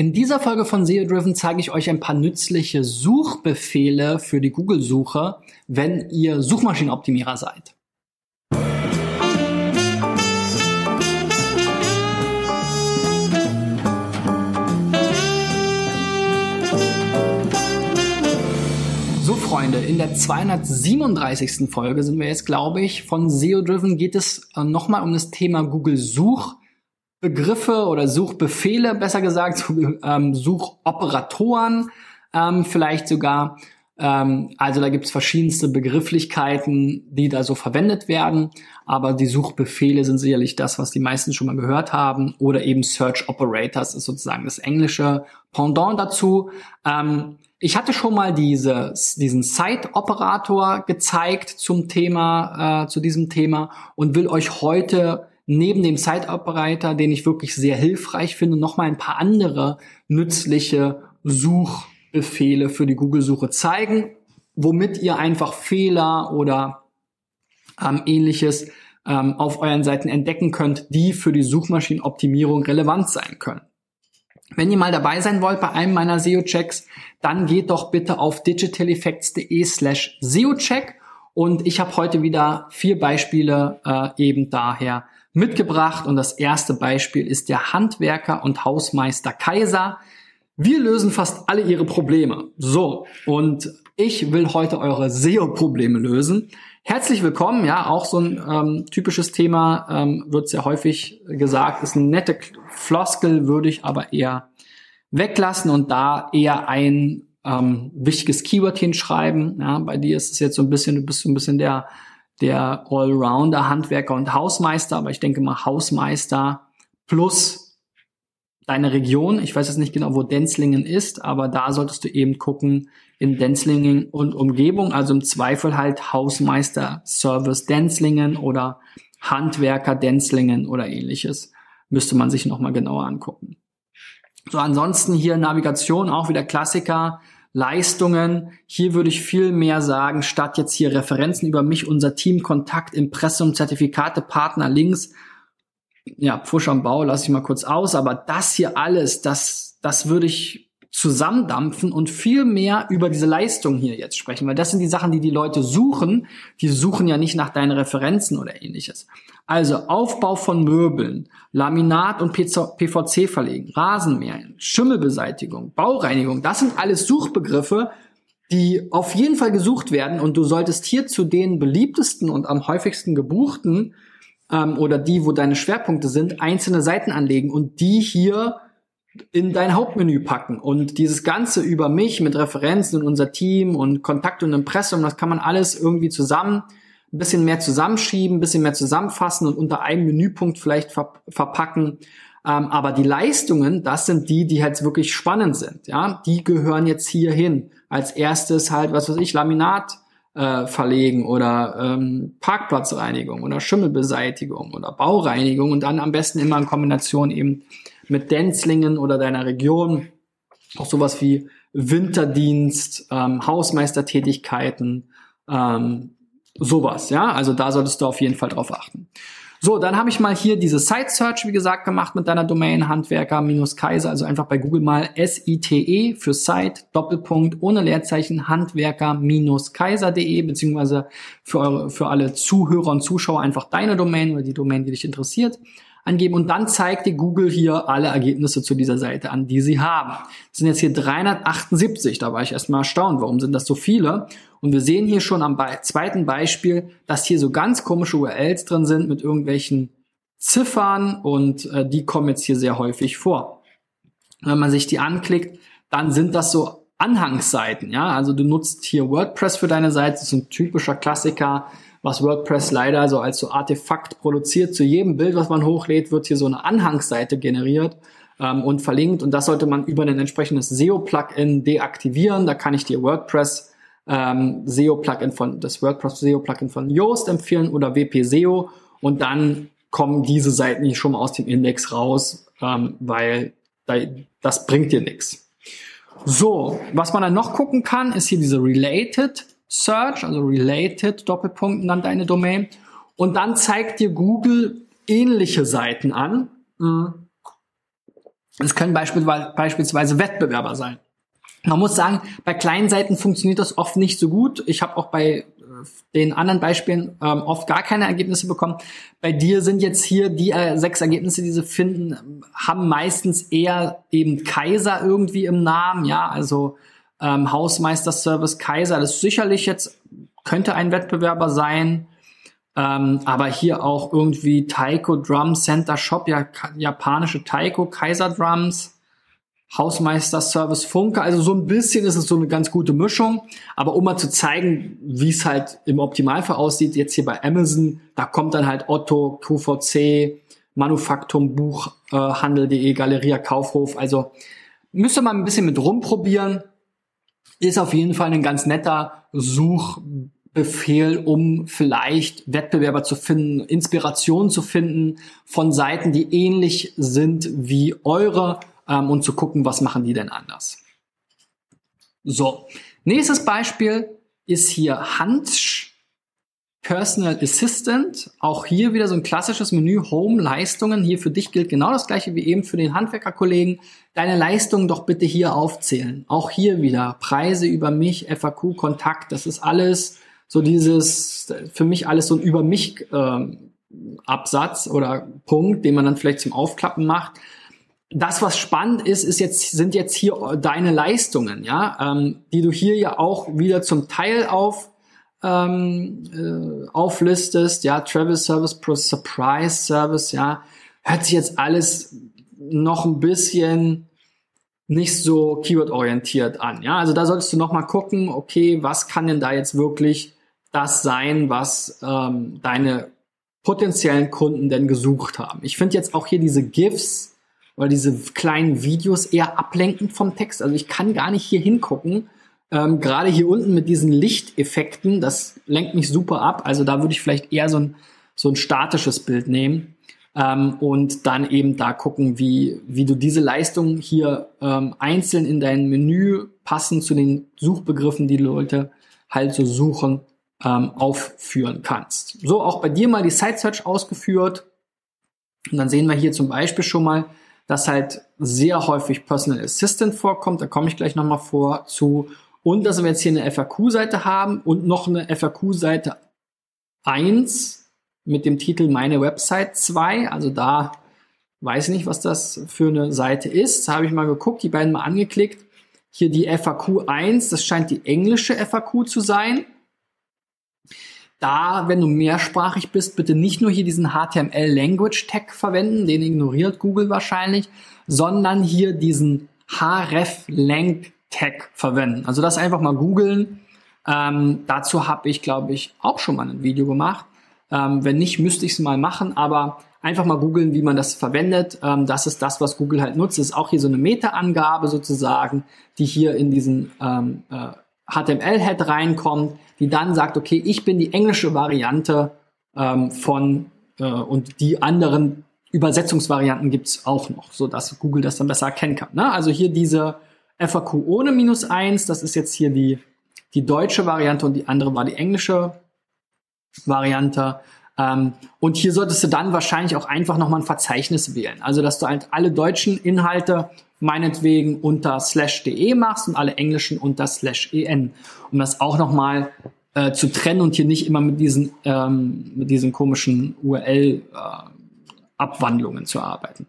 In dieser Folge von SEO Driven zeige ich euch ein paar nützliche Suchbefehle für die Google-Suche, wenn ihr Suchmaschinenoptimierer seid. So Freunde, in der 237. Folge sind wir jetzt, glaube ich, von SEO Driven geht es äh, nochmal um das Thema Google Such Begriffe oder Suchbefehle, besser gesagt, ähm, Suchoperatoren ähm, vielleicht sogar. Ähm, also da gibt's verschiedenste Begrifflichkeiten, die da so verwendet werden. Aber die Suchbefehle sind sicherlich das, was die meisten schon mal gehört haben. Oder eben Search Operators ist sozusagen das englische Pendant dazu. Ähm, ich hatte schon mal dieses, diesen Site-Operator gezeigt zum Thema, äh, zu diesem Thema und will euch heute neben dem Site-Operator, den ich wirklich sehr hilfreich finde, noch mal ein paar andere nützliche Suchbefehle für die Google-Suche zeigen, womit ihr einfach Fehler oder ähm, ähnliches ähm, auf euren Seiten entdecken könnt, die für die Suchmaschinenoptimierung relevant sein können. Wenn ihr mal dabei sein wollt bei einem meiner SEO-Checks, dann geht doch bitte auf digitaleffects.de slash SEO-Check und ich habe heute wieder vier Beispiele äh, eben daher mitgebracht und das erste Beispiel ist der Handwerker und Hausmeister Kaiser. Wir lösen fast alle ihre Probleme. So, und ich will heute eure SEO-Probleme lösen. Herzlich willkommen, ja, auch so ein ähm, typisches Thema, ähm, wird sehr häufig gesagt, ist eine nette Floskel, würde ich aber eher weglassen und da eher ein ähm, wichtiges Keyword hinschreiben. Ja, bei dir ist es jetzt so ein bisschen, du bist so ein bisschen der der Allrounder, Handwerker und Hausmeister, aber ich denke mal Hausmeister plus deine Region. Ich weiß jetzt nicht genau, wo Denzlingen ist, aber da solltest du eben gucken in Denzlingen und Umgebung, also im Zweifel halt Hausmeister Service Denzlingen oder Handwerker Denzlingen oder ähnliches. Müsste man sich nochmal genauer angucken. So, ansonsten hier Navigation, auch wieder Klassiker. Leistungen. Hier würde ich viel mehr sagen, statt jetzt hier Referenzen über mich, unser Team, Kontakt, Impressum, Zertifikate, Partner, Links. Ja, Pfusch am Bau lasse ich mal kurz aus, aber das hier alles, das, das würde ich zusammendampfen und viel mehr über diese Leistung hier jetzt sprechen, weil das sind die Sachen, die die Leute suchen. Die suchen ja nicht nach deinen Referenzen oder ähnliches. Also Aufbau von Möbeln, Laminat und PVC verlegen, Rasenmähen, Schimmelbeseitigung, Baureinigung, das sind alles Suchbegriffe, die auf jeden Fall gesucht werden und du solltest hier zu den beliebtesten und am häufigsten gebuchten ähm, oder die, wo deine Schwerpunkte sind, einzelne Seiten anlegen und die hier in dein Hauptmenü packen. Und dieses Ganze über mich mit Referenzen und unser Team und Kontakt und Impressum, das kann man alles irgendwie zusammen, ein bisschen mehr zusammenschieben, ein bisschen mehr zusammenfassen und unter einem Menüpunkt vielleicht ver verpacken. Ähm, aber die Leistungen, das sind die, die halt wirklich spannend sind. Ja, die gehören jetzt hier hin. Als erstes halt, was weiß ich, Laminat äh, verlegen oder ähm, Parkplatzreinigung oder Schimmelbeseitigung oder Baureinigung und dann am besten immer in Kombination eben mit Denzlingen oder deiner Region. Auch sowas wie Winterdienst, ähm, Hausmeistertätigkeiten, ähm, sowas, ja. Also da solltest du auf jeden Fall drauf achten. So, dann habe ich mal hier diese Site Search, wie gesagt, gemacht mit deiner Domain Handwerker minus Kaiser, also einfach bei Google mal S-I-T-E für Site, Doppelpunkt, ohne Leerzeichen, Handwerker minus Kaiser.de, beziehungsweise für eure, für alle Zuhörer und Zuschauer einfach deine Domain oder die Domain, die dich interessiert angeben und dann zeigt dir Google hier alle Ergebnisse zu dieser Seite an, die sie haben. Das sind jetzt hier 378, da war ich erstmal erstaunt, warum sind das so viele? Und wir sehen hier schon am Be zweiten Beispiel, dass hier so ganz komische URLs drin sind mit irgendwelchen Ziffern und äh, die kommen jetzt hier sehr häufig vor. Wenn man sich die anklickt, dann sind das so Anhangsseiten, ja, also du nutzt hier WordPress für deine Seite, das ist ein typischer Klassiker, was WordPress leider so als so Artefakt produziert. Zu jedem Bild, was man hochlädt, wird hier so eine Anhangsseite generiert ähm, und verlinkt. Und das sollte man über ein entsprechendes SEO-Plugin deaktivieren. Da kann ich dir WordPress ähm, SEO-Plugin von, das WordPress SEO-Plugin von Yoast empfehlen oder WP SEO. Und dann kommen diese Seiten hier schon mal aus dem Index raus, ähm, weil da, das bringt dir nichts. So, was man dann noch gucken kann, ist hier diese Related Search, also related, Doppelpunkt, dann deine Domain. Und dann zeigt dir Google ähnliche Seiten an. Mhm. Es können beispielsweise Wettbewerber sein. Man muss sagen, bei kleinen Seiten funktioniert das oft nicht so gut. Ich habe auch bei äh, den anderen Beispielen ähm, oft gar keine Ergebnisse bekommen. Bei dir sind jetzt hier die äh, sechs Ergebnisse, die sie finden, haben meistens eher eben Kaiser irgendwie im Namen, ja, also ähm, Hausmeister-Service Kaiser. Das ist sicherlich jetzt könnte ein Wettbewerber sein, ähm, aber hier auch irgendwie Taiko Drum Center Shop, ja, japanische Taiko Kaiser Drums. Hausmeister Service Funke. Also so ein bisschen ist es so eine ganz gute Mischung. Aber um mal zu zeigen, wie es halt im Optimalfall aussieht, jetzt hier bei Amazon, da kommt dann halt Otto, QVC, Manufaktum, Buchhandel.de, Galeria Kaufhof. Also müsste man ein bisschen mit rumprobieren. Ist auf jeden Fall ein ganz netter Suchbefehl, um vielleicht Wettbewerber zu finden, Inspiration zu finden von Seiten, die ähnlich sind wie eure ähm, und zu gucken, was machen die denn anders. So, nächstes Beispiel ist hier Hunch Personal Assistant. Auch hier wieder so ein klassisches Menü Home Leistungen. Hier für dich gilt genau das gleiche wie eben für den Handwerkerkollegen. Deine Leistungen doch bitte hier aufzählen. Auch hier wieder Preise über mich, FAQ, Kontakt. Das ist alles so dieses, für mich alles so ein über mich ähm, Absatz oder Punkt, den man dann vielleicht zum Aufklappen macht das, was spannend ist, ist jetzt, sind jetzt hier deine Leistungen, ja, ähm, die du hier ja auch wieder zum Teil auf ähm, äh, auflistest, ja, Travel Service pro Surprise Service, ja, hört sich jetzt alles noch ein bisschen nicht so keyword-orientiert an, ja, also da solltest du noch mal gucken, okay, was kann denn da jetzt wirklich das sein, was ähm, deine potenziellen Kunden denn gesucht haben. Ich finde jetzt auch hier diese GIFs, oder diese kleinen Videos eher ablenkend vom Text. Also ich kann gar nicht hier hingucken. Ähm, Gerade hier unten mit diesen Lichteffekten, das lenkt mich super ab. Also da würde ich vielleicht eher so ein, so ein statisches Bild nehmen ähm, und dann eben da gucken, wie, wie du diese Leistung hier ähm, einzeln in dein Menü passend zu den Suchbegriffen, die, Leute halt so suchen, ähm, aufführen kannst. So auch bei dir mal die Site Search ausgeführt. Und dann sehen wir hier zum Beispiel schon mal, dass halt sehr häufig Personal Assistant vorkommt. Da komme ich gleich nochmal vor zu. Und dass wir jetzt hier eine FAQ-Seite haben und noch eine FAQ-Seite 1 mit dem Titel Meine Website 2. Also da weiß ich nicht, was das für eine Seite ist. Habe ich mal geguckt, die beiden mal angeklickt. Hier die FAQ 1, das scheint die englische FAQ zu sein da, wenn du mehrsprachig bist, bitte nicht nur hier diesen HTML Language Tag verwenden, den ignoriert Google wahrscheinlich, sondern hier diesen href Lang Tag verwenden. Also das einfach mal googeln. Ähm, dazu habe ich, glaube ich, auch schon mal ein Video gemacht. Ähm, wenn nicht, müsste ich es mal machen, aber einfach mal googeln, wie man das verwendet. Ähm, das ist das, was Google halt nutzt. Das ist auch hier so eine Meta-Angabe sozusagen, die hier in diesen ähm, äh, HTML-Head reinkommt, die dann sagt, okay, ich bin die englische Variante ähm, von äh, und die anderen Übersetzungsvarianten gibt's auch noch, so dass Google das dann besser erkennen kann. Ne? Also hier diese FAQ ohne minus eins, das ist jetzt hier die, die deutsche Variante und die andere war die englische Variante. Ähm, und hier solltest du dann wahrscheinlich auch einfach nochmal ein Verzeichnis wählen. Also, dass du halt alle deutschen Inhalte meinetwegen unter slash de machst und alle englischen unter slash en, um das auch nochmal äh, zu trennen und hier nicht immer mit diesen, ähm, mit diesen komischen URL-Abwandlungen äh, zu arbeiten.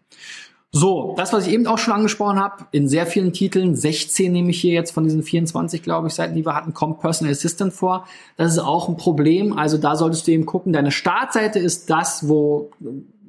So, das, was ich eben auch schon angesprochen habe, in sehr vielen Titeln, 16 nehme ich hier jetzt von diesen 24, glaube ich, Seiten, die wir hatten, kommt Personal Assistant vor. Das ist auch ein Problem. Also da solltest du eben gucken, deine Startseite ist das, wo,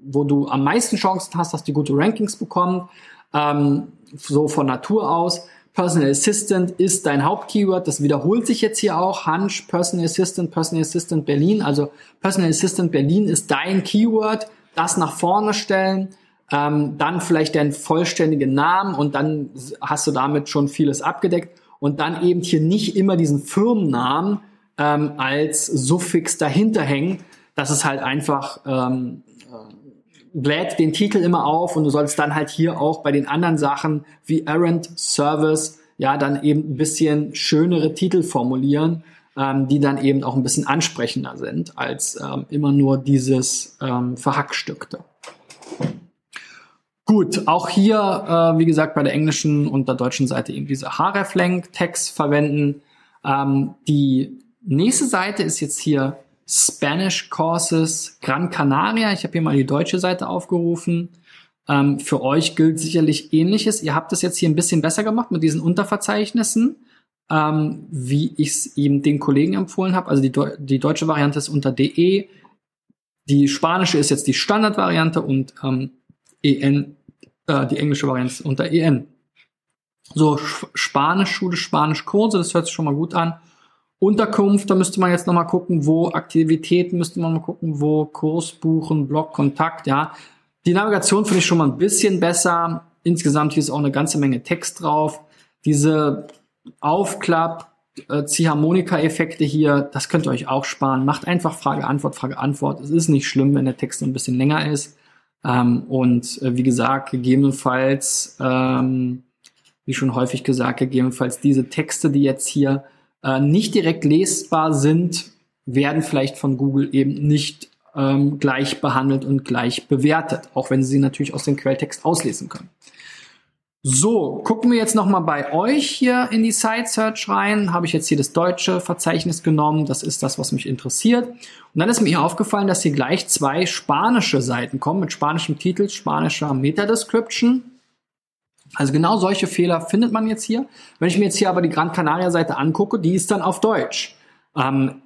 wo du am meisten Chancen hast, dass die gute Rankings bekommen ähm, so von Natur aus. Personal Assistant ist dein Hauptkeyword. Das wiederholt sich jetzt hier auch. Hunch, Personal Assistant, Personal Assistant Berlin. Also Personal Assistant Berlin ist dein Keyword. Das nach vorne stellen. Ähm, dann vielleicht deinen vollständigen Namen und dann hast du damit schon vieles abgedeckt. Und dann eben hier nicht immer diesen Firmennamen ähm, als Suffix dahinter hängen. Das ist halt einfach ähm, bläht den Titel immer auf und du sollst dann halt hier auch bei den anderen Sachen wie Errand Service ja dann eben ein bisschen schönere Titel formulieren, ähm, die dann eben auch ein bisschen ansprechender sind als ähm, immer nur dieses ähm, Verhackstückte. Gut, auch hier, äh, wie gesagt, bei der englischen und der deutschen Seite eben diese hreflang-Tags verwenden. Ähm, die nächste Seite ist jetzt hier Spanish Courses Gran Canaria. Ich habe hier mal die deutsche Seite aufgerufen. Ähm, für euch gilt sicherlich ähnliches. Ihr habt es jetzt hier ein bisschen besser gemacht mit diesen Unterverzeichnissen, ähm, wie ich es eben den Kollegen empfohlen habe. Also die, die deutsche Variante ist unter DE. Die spanische ist jetzt die Standardvariante und ähm, EN, äh, die englische Variante unter EN. So, Spanisch-Schule, Spanisch-Kurse, das hört sich schon mal gut an. Unterkunft, da müsste man jetzt nochmal gucken, wo Aktivitäten müsste man mal gucken, wo Kurs buchen, Blog, Kontakt, ja. Die Navigation finde ich schon mal ein bisschen besser. Insgesamt hier ist auch eine ganze Menge Text drauf. Diese Aufklapp, äh, Ziehharmonika-Effekte hier, das könnt ihr euch auch sparen. Macht einfach Frage, Antwort, Frage, Antwort. Es ist nicht schlimm, wenn der Text ein bisschen länger ist. Ähm, und äh, wie gesagt, gegebenenfalls, ähm, wie schon häufig gesagt, gegebenenfalls diese Texte, die jetzt hier äh, nicht direkt lesbar sind, werden vielleicht von Google eben nicht ähm, gleich behandelt und gleich bewertet, auch wenn Sie sie natürlich aus dem Quelltext auslesen können. So, gucken wir jetzt nochmal bei euch hier in die Site Search rein. Habe ich jetzt hier das deutsche Verzeichnis genommen. Das ist das, was mich interessiert. Und dann ist mir hier aufgefallen, dass hier gleich zwei spanische Seiten kommen mit spanischem Titel, spanischer Meta-Description. Also genau solche Fehler findet man jetzt hier. Wenn ich mir jetzt hier aber die Gran Canaria Seite angucke, die ist dann auf Deutsch. Ähm,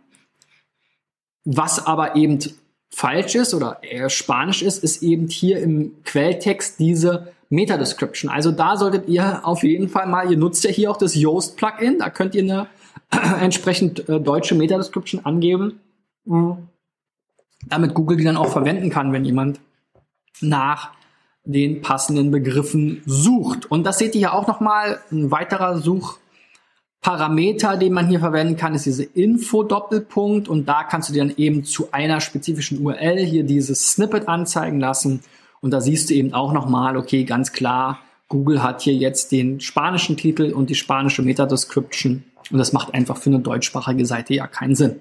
was aber eben falsch ist oder eher Spanisch ist, ist eben hier im Quelltext diese Meta-Description. Also da solltet ihr auf jeden Fall mal, ihr nutzt ja hier auch das Yoast-Plugin, da könnt ihr eine entsprechend äh, deutsche Meta-Description angeben, mhm. damit Google die dann auch verwenden kann, wenn jemand nach den passenden Begriffen sucht. Und das seht ihr hier auch nochmal, ein weiterer Suchparameter, den man hier verwenden kann, ist diese Info-Doppelpunkt und da kannst du dir dann eben zu einer spezifischen URL hier dieses Snippet anzeigen lassen und da siehst du eben auch nochmal, okay, ganz klar, Google hat hier jetzt den spanischen Titel und die spanische Meta-Description. Und das macht einfach für eine deutschsprachige Seite ja keinen Sinn.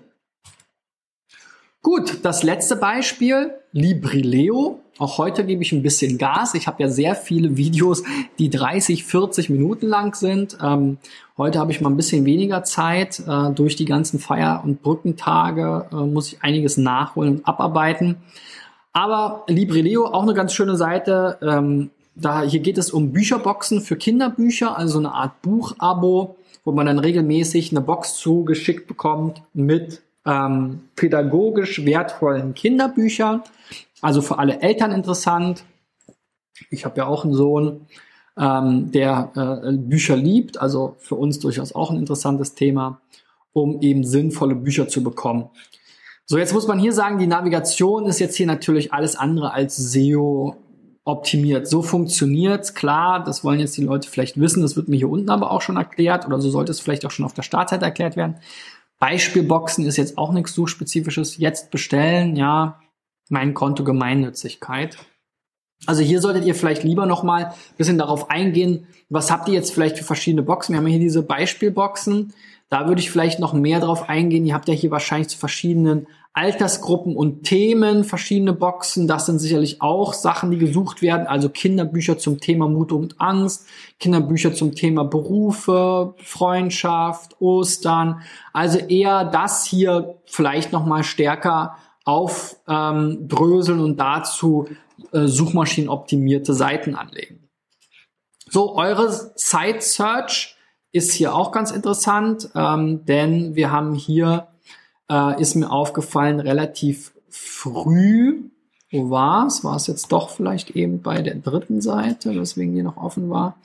Gut, das letzte Beispiel, Librileo. Auch heute gebe ich ein bisschen Gas. Ich habe ja sehr viele Videos, die 30, 40 Minuten lang sind. Ähm, heute habe ich mal ein bisschen weniger Zeit. Äh, durch die ganzen Feier- und Brückentage äh, muss ich einiges nachholen und abarbeiten. Aber Librileo, auch eine ganz schöne Seite. Ähm, da, hier geht es um Bücherboxen für Kinderbücher, also eine Art Buchabo, wo man dann regelmäßig eine Box zugeschickt bekommt mit ähm, pädagogisch wertvollen Kinderbüchern. Also für alle Eltern interessant. Ich habe ja auch einen Sohn, ähm, der äh, Bücher liebt, also für uns durchaus auch ein interessantes Thema, um eben sinnvolle Bücher zu bekommen. So, jetzt muss man hier sagen, die Navigation ist jetzt hier natürlich alles andere als SEO optimiert. So funktioniert's, klar, das wollen jetzt die Leute vielleicht wissen, das wird mir hier unten aber auch schon erklärt oder so sollte es vielleicht auch schon auf der Startseite erklärt werden. Beispielboxen ist jetzt auch nichts Suchspezifisches. Jetzt bestellen, ja, mein Konto Gemeinnützigkeit. Also hier solltet ihr vielleicht lieber nochmal ein bisschen darauf eingehen, was habt ihr jetzt vielleicht für verschiedene Boxen. Wir haben hier diese Beispielboxen. Da würde ich vielleicht noch mehr drauf eingehen. Ihr habt ja hier wahrscheinlich zu verschiedenen Altersgruppen und Themen verschiedene Boxen. Das sind sicherlich auch Sachen, die gesucht werden. Also Kinderbücher zum Thema Mut und Angst, Kinderbücher zum Thema Berufe, Freundschaft, Ostern. Also eher das hier vielleicht noch mal stärker aufdröseln ähm, und dazu äh, suchmaschinenoptimierte Seiten anlegen. So, eure Site Search ist hier auch ganz interessant, ähm, denn wir haben hier, äh, ist mir aufgefallen, relativ früh, wo war es? War es jetzt doch vielleicht eben bei der dritten Seite, weswegen die noch offen war?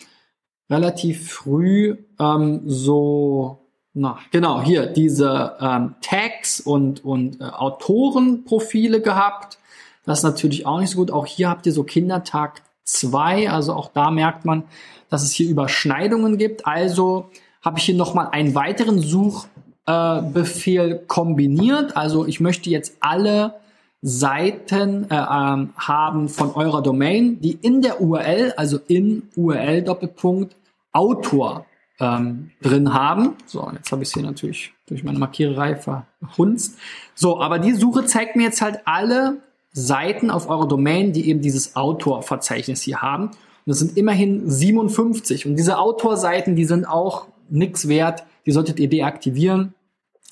Relativ früh ähm, so, na genau, hier diese ähm, Tags und, und äh, Autorenprofile gehabt. Das ist natürlich auch nicht so gut. Auch hier habt ihr so Kindertag 2, also auch da merkt man, dass es hier Überschneidungen gibt. Also habe ich hier nochmal einen weiteren Suchbefehl äh, kombiniert. Also ich möchte jetzt alle Seiten äh, äh, haben von eurer Domain, die in der URL, also in URL Doppelpunkt Autor ähm, drin haben. So, jetzt habe ich es hier natürlich durch meine Markiererei verhunzt. So, aber die Suche zeigt mir jetzt halt alle Seiten auf eurer Domain, die eben dieses Autorverzeichnis hier haben. Und das sind immerhin 57. Und diese Autorseiten, die sind auch nichts wert. Die solltet ihr deaktivieren,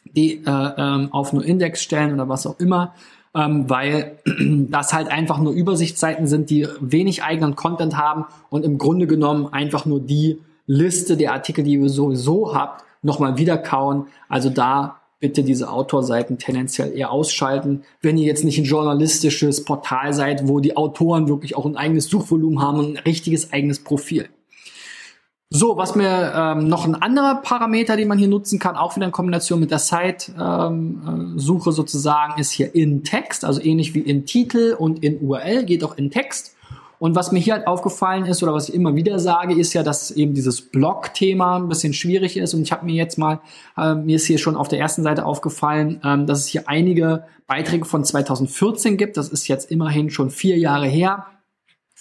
die äh, ähm, auf nur Index stellen oder was auch immer, ähm, weil das halt einfach nur Übersichtsseiten sind, die wenig eigenen Content haben und im Grunde genommen einfach nur die Liste der Artikel, die ihr sowieso habt, nochmal wiederkauen. Also da bitte diese Autorseiten tendenziell eher ausschalten, wenn ihr jetzt nicht ein journalistisches Portal seid, wo die Autoren wirklich auch ein eigenes Suchvolumen haben und ein richtiges eigenes Profil. So, was mir ähm, noch ein anderer Parameter, den man hier nutzen kann, auch wieder in Kombination mit der Site-Suche ähm, sozusagen, ist hier in Text, also ähnlich wie in Titel und in URL, geht auch in Text. Und was mir hier halt aufgefallen ist oder was ich immer wieder sage, ist ja, dass eben dieses Blog-Thema ein bisschen schwierig ist. Und ich habe mir jetzt mal, äh, mir ist hier schon auf der ersten Seite aufgefallen, ähm, dass es hier einige Beiträge von 2014 gibt. Das ist jetzt immerhin schon vier Jahre her.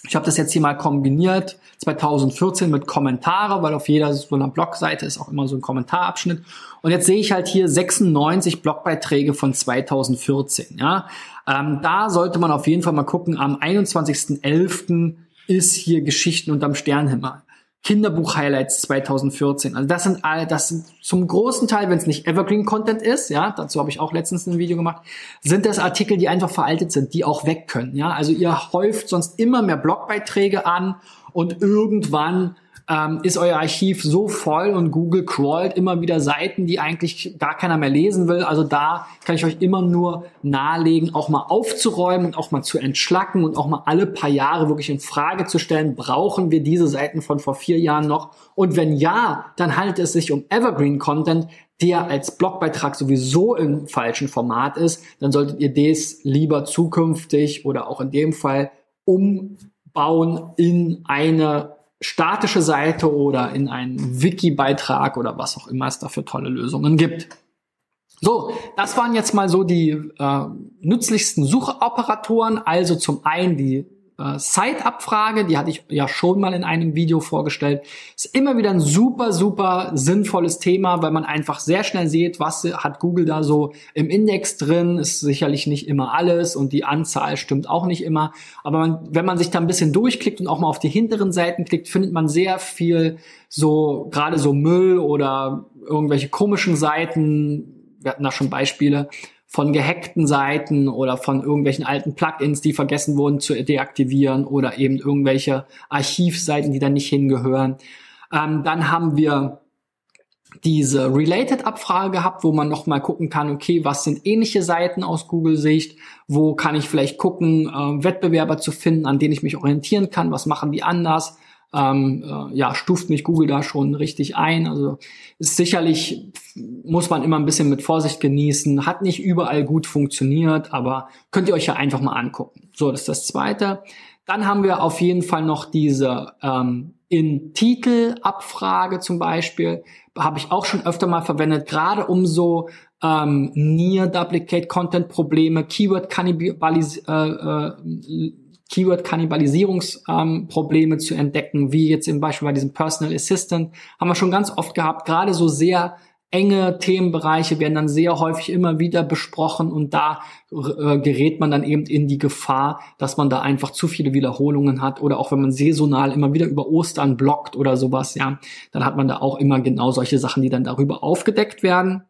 Ich habe das jetzt hier mal kombiniert, 2014 mit Kommentare, weil auf jeder so einer Blogseite ist auch immer so ein Kommentarabschnitt. Und jetzt sehe ich halt hier 96 Blogbeiträge von 2014. Ja, ähm, da sollte man auf jeden Fall mal gucken. Am 21.11. ist hier Geschichten unterm Sternhimmel. Kinderbuch-Highlights 2014. Also das sind all, das sind zum großen Teil, wenn es nicht Evergreen-Content ist, ja, dazu habe ich auch letztens ein Video gemacht, sind das Artikel, die einfach veraltet sind, die auch weg können, ja. Also ihr häuft sonst immer mehr Blogbeiträge an und irgendwann ähm, ist euer Archiv so voll und Google crawlt immer wieder Seiten, die eigentlich gar keiner mehr lesen will. Also da kann ich euch immer nur nahelegen, auch mal aufzuräumen und auch mal zu entschlacken und auch mal alle paar Jahre wirklich in Frage zu stellen, brauchen wir diese Seiten von vor vier Jahren noch? Und wenn ja, dann handelt es sich um Evergreen Content, der als Blogbeitrag sowieso im falschen Format ist, dann solltet ihr das lieber zukünftig oder auch in dem Fall umbauen in eine statische Seite oder in einen Wiki-Beitrag oder was auch immer es da für tolle Lösungen gibt. So, das waren jetzt mal so die äh, nützlichsten Suchoperatoren. Also zum einen die äh, Site-Abfrage, die hatte ich ja schon mal in einem Video vorgestellt. Ist immer wieder ein super, super sinnvolles Thema, weil man einfach sehr schnell sieht, was hat Google da so im Index drin. Ist sicherlich nicht immer alles und die Anzahl stimmt auch nicht immer. Aber man, wenn man sich da ein bisschen durchklickt und auch mal auf die hinteren Seiten klickt, findet man sehr viel so, gerade so Müll oder irgendwelche komischen Seiten. Wir hatten da schon Beispiele von gehackten Seiten oder von irgendwelchen alten Plugins, die vergessen wurden zu deaktivieren oder eben irgendwelche Archivseiten, die da nicht hingehören. Ähm, dann haben wir diese Related-Abfrage gehabt, wo man nochmal gucken kann, okay, was sind ähnliche Seiten aus Google-Sicht? Wo kann ich vielleicht gucken, äh, Wettbewerber zu finden, an denen ich mich orientieren kann? Was machen die anders? Ähm, äh, ja, stuft mich Google da schon richtig ein. Also ist sicherlich, muss man immer ein bisschen mit Vorsicht genießen, hat nicht überall gut funktioniert, aber könnt ihr euch ja einfach mal angucken. So, das ist das Zweite. Dann haben wir auf jeden Fall noch diese ähm, in Titel-Abfrage zum Beispiel, habe ich auch schon öfter mal verwendet, gerade um so ähm, Near Duplicate Content Probleme, Keyword Kannibalis äh, äh, Keyword-Kannibalisierungsprobleme ähm, zu entdecken, wie jetzt im Beispiel bei diesem Personal Assistant, haben wir schon ganz oft gehabt. Gerade so sehr enge Themenbereiche werden dann sehr häufig immer wieder besprochen und da äh, gerät man dann eben in die Gefahr, dass man da einfach zu viele Wiederholungen hat oder auch wenn man saisonal immer wieder über Ostern blockt oder sowas, ja, dann hat man da auch immer genau solche Sachen, die dann darüber aufgedeckt werden.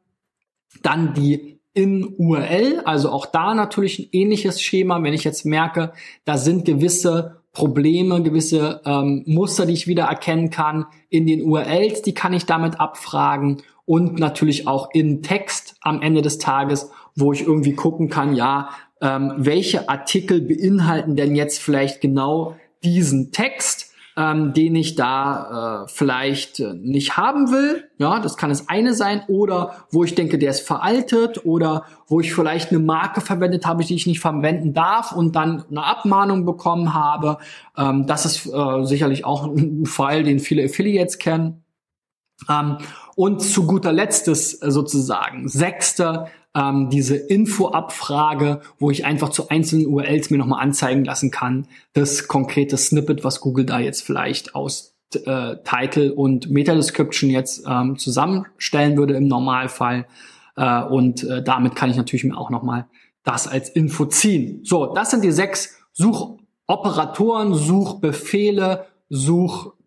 Dann die in URL, also auch da natürlich ein ähnliches Schema. Wenn ich jetzt merke, da sind gewisse Probleme, gewisse ähm, Muster, die ich wieder erkennen kann in den URLs, die kann ich damit abfragen und natürlich auch in Text am Ende des Tages, wo ich irgendwie gucken kann, ja, ähm, welche Artikel beinhalten denn jetzt vielleicht genau diesen Text ähm, den ich da äh, vielleicht äh, nicht haben will. Ja, das kann das eine sein. Oder wo ich denke, der ist veraltet oder wo ich vielleicht eine Marke verwendet habe, die ich nicht verwenden darf und dann eine Abmahnung bekommen habe. Ähm, das ist äh, sicherlich auch ein Fall, den viele Affiliates kennen. Ähm, und zu guter Letzt ist äh, sozusagen sechste ähm, diese Info-Abfrage, wo ich einfach zu einzelnen URLs mir nochmal anzeigen lassen kann, das konkrete Snippet, was Google da jetzt vielleicht aus äh, Title und Meta-Description jetzt ähm, zusammenstellen würde im Normalfall. Äh, und äh, damit kann ich natürlich mir auch nochmal das als Info ziehen. So, das sind die sechs Suchoperatoren, Suchbefehle,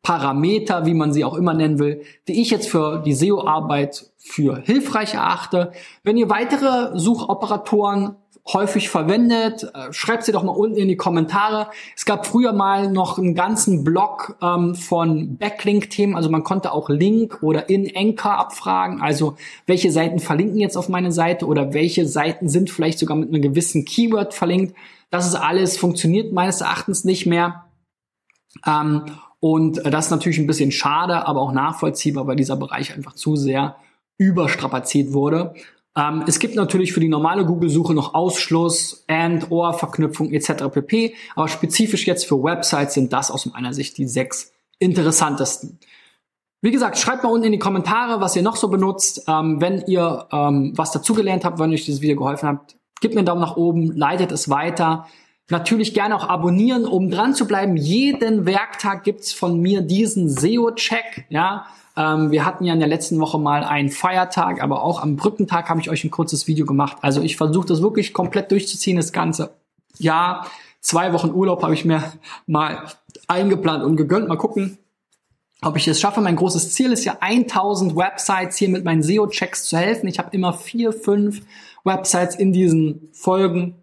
Suchparameter, wie man sie auch immer nennen will, die ich jetzt für die SEO-Arbeit für hilfreich erachte. Wenn ihr weitere Suchoperatoren häufig verwendet? Äh, schreibt sie doch mal unten in die Kommentare. Es gab früher mal noch einen ganzen Blog ähm, von Backlink-Themen, also man konnte auch Link oder in Anchor abfragen, also welche Seiten verlinken jetzt auf meine Seite oder welche Seiten sind vielleicht sogar mit einem gewissen Keyword verlinkt. Das ist alles, funktioniert meines Erachtens nicht mehr. Ähm, und das ist natürlich ein bisschen schade, aber auch nachvollziehbar, weil dieser Bereich einfach zu sehr überstrapaziert wurde. Ähm, es gibt natürlich für die normale Google-Suche noch Ausschluss, and, or, Verknüpfung etc. pp. Aber spezifisch jetzt für Websites sind das aus meiner Sicht die sechs interessantesten. Wie gesagt, schreibt mal unten in die Kommentare, was ihr noch so benutzt. Ähm, wenn ihr ähm, was dazugelernt habt, wenn euch dieses Video geholfen hat, gebt mir einen Daumen nach oben, leitet es weiter. Natürlich gerne auch abonnieren, um dran zu bleiben. Jeden Werktag gibt's von mir diesen SEO-Check. Ja, ähm, wir hatten ja in der letzten Woche mal einen Feiertag, aber auch am Brückentag habe ich euch ein kurzes Video gemacht. Also ich versuche das wirklich komplett durchzuziehen, das Ganze. Ja, zwei Wochen Urlaub habe ich mir mal eingeplant und gegönnt. Mal gucken, ob ich es schaffe. Mein großes Ziel ist ja 1000 Websites hier mit meinen SEO-Checks zu helfen. Ich habe immer vier, fünf Websites in diesen Folgen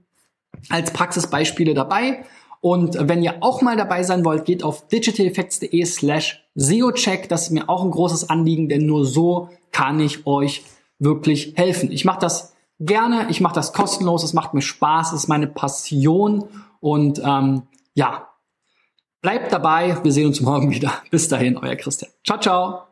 als Praxisbeispiele dabei. Und wenn ihr auch mal dabei sein wollt, geht auf digitaleffects.de slash SEO-Check. Das ist mir auch ein großes Anliegen, denn nur so kann ich euch wirklich helfen. Ich mache das gerne, ich mache das kostenlos, es macht mir Spaß, es ist meine Passion und ähm, ja, bleibt dabei, wir sehen uns morgen wieder. Bis dahin, euer Christian. Ciao, ciao.